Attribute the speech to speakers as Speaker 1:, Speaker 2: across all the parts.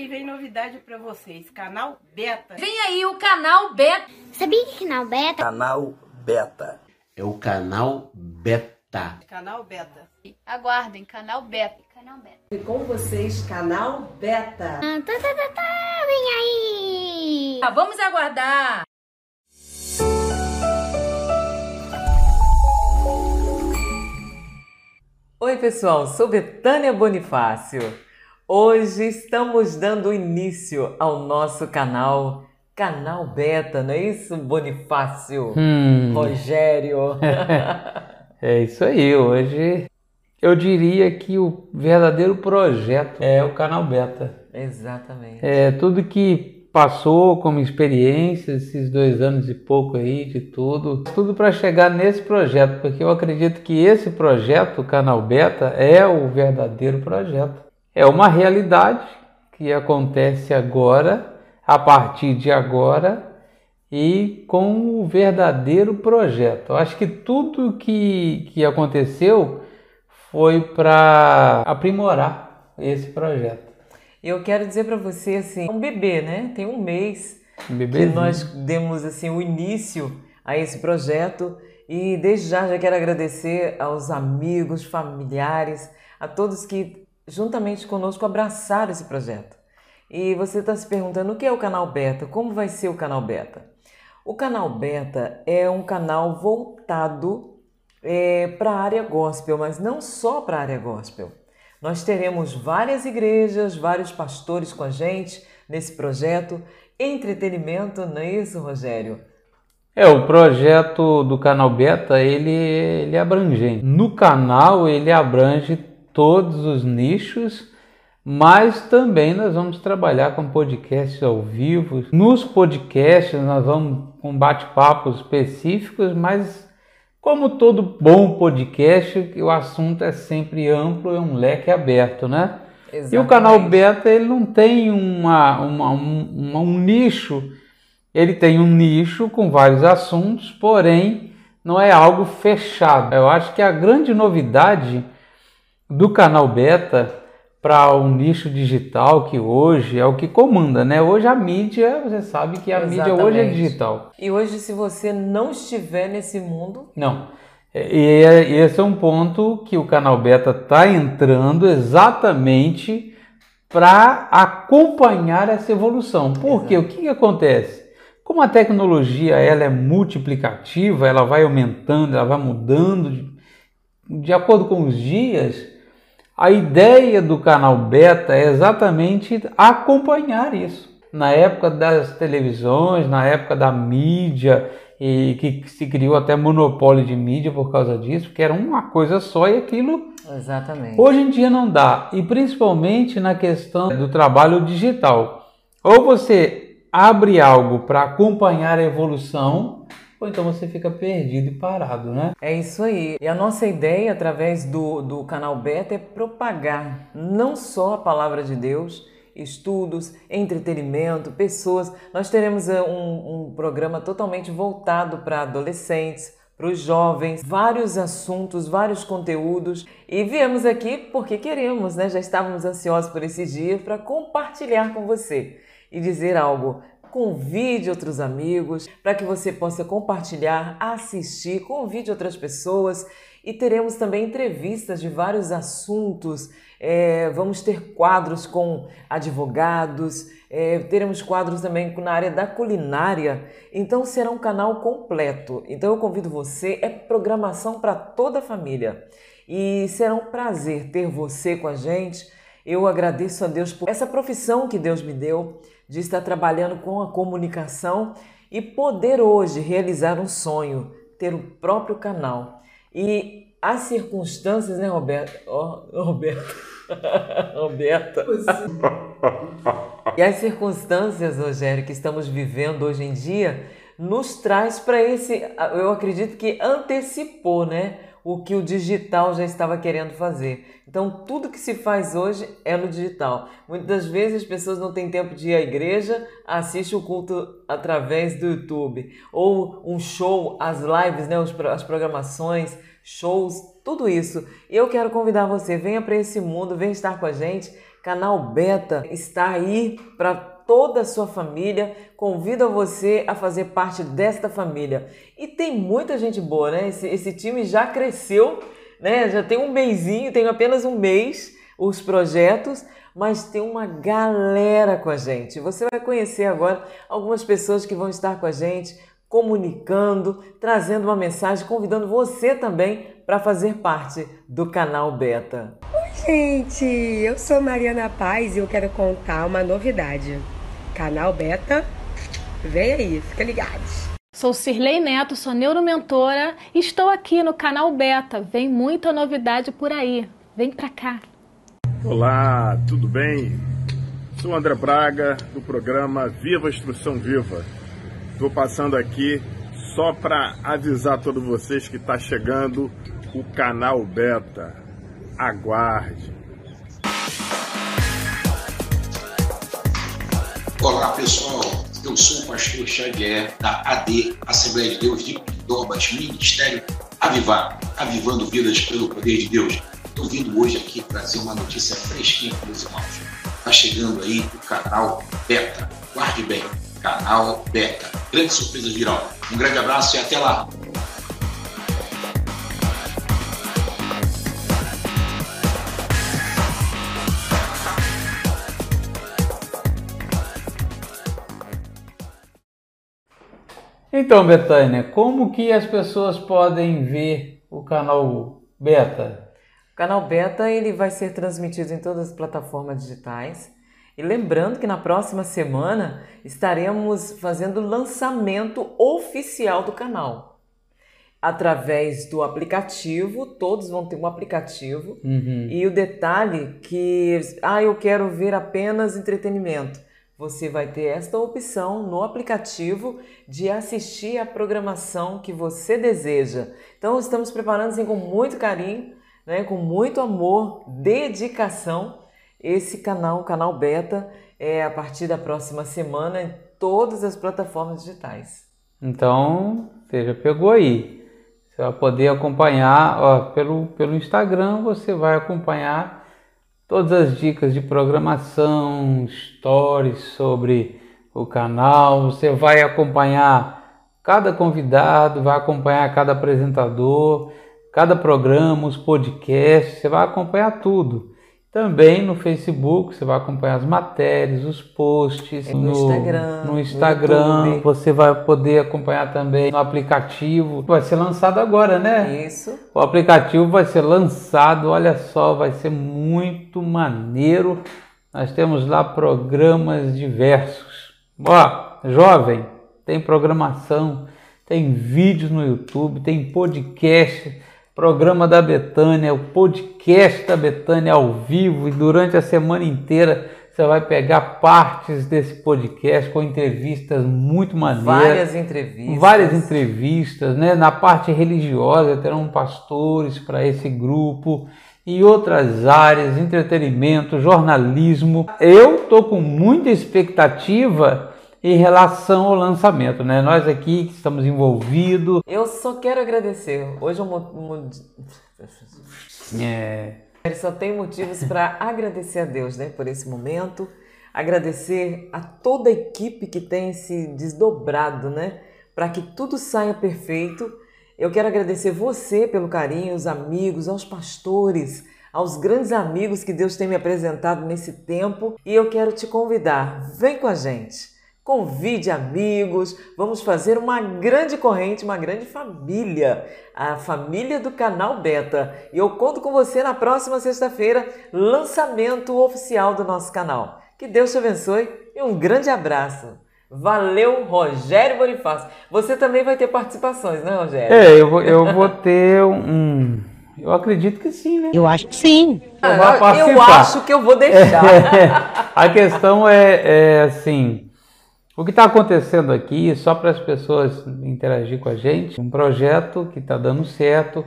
Speaker 1: E vem novidade para vocês, canal Beta.
Speaker 2: Vem aí o canal Beta.
Speaker 3: Sabia que canal Beta?
Speaker 4: Canal Beta.
Speaker 5: É o canal Beta.
Speaker 1: Canal Beta.
Speaker 2: Aguardem, canal Beta.
Speaker 3: Canal Beta.
Speaker 6: E com vocês, canal Beta.
Speaker 3: Ah, tá, tá, tá, tá, vem aí.
Speaker 2: Ah, vamos aguardar.
Speaker 7: Oi, pessoal, sou Betânia Bonifácio. Hoje estamos dando início ao nosso canal, Canal Beta, não é isso, Bonifácio?
Speaker 8: Hum.
Speaker 7: Rogério.
Speaker 8: É isso aí, hoje eu diria que o verdadeiro projeto é o canal Beta.
Speaker 7: Exatamente.
Speaker 8: É tudo que passou como experiência, esses dois anos e pouco aí de tudo, tudo para chegar nesse projeto, porque eu acredito que esse projeto, o canal Beta, é o verdadeiro projeto. É uma realidade que acontece agora, a partir de agora, e com o verdadeiro projeto. Eu acho que tudo que, que aconteceu foi para aprimorar esse projeto.
Speaker 7: Eu quero dizer para você assim, um bebê, né? Tem um mês que nós demos assim o início a esse projeto e desde já já quero agradecer aos amigos, familiares, a todos que juntamente conosco abraçaram esse projeto. E você está se perguntando o que é o canal Beta? Como vai ser o canal Beta? O canal Beta é um canal voltado para a área gospel, mas não só para a área gospel. Nós teremos várias igrejas, vários pastores com a gente nesse projeto. Entretenimento, não é isso, Rogério?
Speaker 8: É, o projeto do canal Beta, ele, ele é abrangente. No canal, ele abrange todos os nichos, mas também nós vamos trabalhar com podcasts ao vivo. Nos podcasts, nós vamos com bate-papos específicos, mas como todo bom podcast, o assunto é sempre amplo, é um leque aberto, né? E o canal
Speaker 7: Exatamente.
Speaker 8: Beta ele não tem uma, uma- um, um nicho, ele tem um nicho com vários assuntos, porém não é algo fechado. Eu acho que a grande novidade do canal Beta para o nicho digital que hoje é o que comanda, né? Hoje a mídia, você sabe que a mídia hoje é
Speaker 7: Exatamente.
Speaker 8: digital.
Speaker 7: E hoje, se você não estiver nesse mundo,
Speaker 8: Não. E é- esse é um ponto que o canal Beta está entrando exatamente para acompanhar essa evolução. Porque o que, que acontece? Como a tecnologia ela é multiplicativa, ela vai aumentando, ela vai mudando de, de acordo com os dias, a ideia do canal Beta é exatamente acompanhar isso. Na época das televisões, na época da mídia, e que se criou até monopólio de mídia por causa disso, porque era uma coisa só e aquilo
Speaker 7: exatamente.
Speaker 8: hoje em dia não dá. E principalmente na questão do trabalho digital. Ou você abre algo para acompanhar a evolução, ou então você fica perdido e parado, né?
Speaker 7: É isso aí. E a nossa ideia, através do, do canal Beta, é propagar não só a palavra de Deus, estudos, entretenimento, pessoas. Nós teremos eh, um, um programa totalmente voltado para adolescentes, para os jovens, vários assuntos, vários conteúdos. E viemos aqui porque queremos, né? Já estávamos ansiosos por esses dias para compartilhar com você e dizer algo. Convide outros amigos para que você possa compartilhar, assistir, convide outras pessoas e teremos também entrevistas de vários assuntos. É, vamos ter quadros com advogados, é, teremos quadros também na área da culinária. Então será um canal completo. Então eu convido você, é programação para toda a família. E será um prazer ter você com a gente. Eu agradeço a Deus por essa profissão que Deus me deu de estar trabalhando com a comunicação e poder hoje realizar um sonho, ter o próprio canal. E as circunstâncias, né, Roberto? Ó, Roberto. Roberta. E as circunstâncias, Rogério, que estamos vivendo hoje em dia, nos traz para esse, eu acredito que antecipou, né? O que o digital já estava querendo fazer. Então, tudo que se faz hoje é no digital. Muitas vezes as pessoas não têm tempo de ir à igreja, assiste o culto através do YouTube. Ou um show, as lives, né? As programações, shows, tudo isso. Eu quero convidar você, venha para esse mundo, venha estar com a gente, Canal Beta está aí para toda a sua família. Convido você a fazer parte desta família. E tem muita gente boa, né? Esse, esse time já cresceu, né? Já tem um mêsinho, tem apenas um mês os projetos, mas tem uma galera com a gente. Você vai conhecer agora algumas pessoas que vão estar com a gente, comunicando, trazendo uma mensagem, convidando você também para fazer parte do canal Beta.
Speaker 6: Oi, gente, eu sou Mariana Paz e eu quero contar uma novidade. Canal Beta, vem aí, fica ligados.
Speaker 4: Sou Cirlei Neto, sou neuromentora e estou aqui no canal Beta. Vem muita novidade por aí. Vem pra cá.
Speaker 9: Olá, tudo bem? Sou André Braga, do programa Viva Instrução Viva. Estou passando aqui só para avisar todos vocês que está chegando o canal Beta. Aguarde.
Speaker 10: Olá pessoal, eu sou o pastor Xavier da AD, Assembleia de Deus de Pindobas, Ministério Avivar, avivando vidas pelo poder de Deus. Estou vindo hoje aqui trazer uma notícia fresquinha para os irmãos. Está chegando aí o canal Beta. Guarde bem, canal Beta. Grandes surpresas virão. Um grande abraço e até lá.
Speaker 8: Então, Betânia, como que as pessoas podem ver o canal Beta?
Speaker 7: O canal Beta ele vai ser transmitido em todas as plataformas digitais. E lembrando que na próxima semana estaremos fazendo o lançamento oficial do canal. Através do aplicativo, todos vão ter um aplicativo.
Speaker 8: Uhum.
Speaker 7: E o detalhe que, ah, eu quero ver apenas entretenimento. Você vai ter esta opção no aplicativo de assistir a programação que você deseja. Então estamos preparando assim, com muito carinho, né, com muito amor, dedicação, esse canal, o canal Beta, é a partir da próxima semana em todas as plataformas digitais.
Speaker 8: Então, você já pegou aí. Você vai poder acompanhar ó, pelo, pelo Instagram, você vai acompanhar todas as dicas de programação, stories sobre o canal. Você vai acompanhar cada convidado, vai acompanhar cada apresentador, cada programa, os podcasts, você vai acompanhar tudo. Também no Facebook, você vai acompanhar as matérias, os posts.
Speaker 7: No Instagram,
Speaker 8: No
Speaker 7: no
Speaker 8: Instagram,
Speaker 7: YouTube.
Speaker 8: você vai poder acompanhar também no aplicativo. Vai ser lançado agora, né?
Speaker 7: Isso.
Speaker 8: O aplicativo vai ser lançado, olha só, vai ser muito maneiro. Nós temos lá programas diversos. Ó, jovem, tem programação, tem vídeos no YouTube, tem podcast, programa da Betânia, o podcast da Betânia ao vivo e durante a semana inteira você vai pegar partes desse podcast com entrevistas muito maneiras.
Speaker 7: Várias entrevistas.
Speaker 8: Várias entrevistas, né? Na parte religiosa terão pastores para esse grupo e outras áreas, entretenimento, jornalismo. Eu tô com muita expectativa em relação ao lançamento, né? Nós aqui que estamos envolvidos,
Speaker 7: Eu só quero agradecer. Hoje um mo-
Speaker 8: é,
Speaker 7: só tem motivos para agradecer a Deus, né, por esse momento, agradecer a toda a equipe que tem se desdobrado, né, para que tudo saia perfeito. Eu quero agradecer você pelo carinho, os amigos, aos pastores, aos grandes amigos que Deus tem me apresentado nesse tempo, e eu quero te convidar, vem com a gente. Convide amigos, vamos fazer uma grande corrente, uma grande família, a família do canal Beta. E eu conto com você na próxima sexta-feira, lançamento oficial do nosso canal. Que Deus te abençoe e um grande abraço. Valeu, Rogério Bonifácio. Você também vai ter participações, né, Rogério?
Speaker 8: é, eu vou, eu vou ter um, eu acredito que sim, né?
Speaker 1: Eu acho que sim.
Speaker 8: Eu vou
Speaker 7: Ah, eu acho que eu vou deixar.
Speaker 8: a questão é, é assim, o que está acontecendo aqui, só para as pessoas interagir com a gente, um projeto que está dando certo,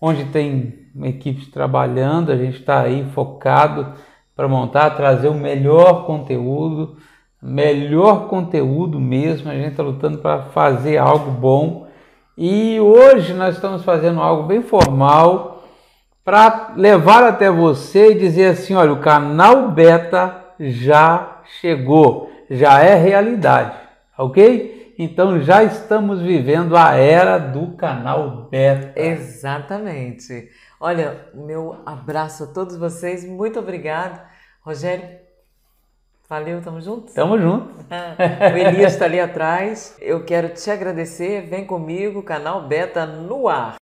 Speaker 8: onde tem equipes trabalhando, a gente está aí focado para montar, trazer o melhor conteúdo, melhor conteúdo mesmo, a gente está lutando para fazer algo bom. E hoje nós estamos fazendo algo bem formal para levar até você e dizer assim: olha, o canal Beta já chegou, já é realidade, ok? Então já estamos vivendo a era do canal Beta.
Speaker 7: Exatamente. Olha, meu abraço a todos vocês, muito obrigado. Rogério, valeu, tamo juntos?
Speaker 8: Tamo junto.
Speaker 7: o Elias está ali atrás. Eu quero te agradecer, vem comigo, canal Beta no ar.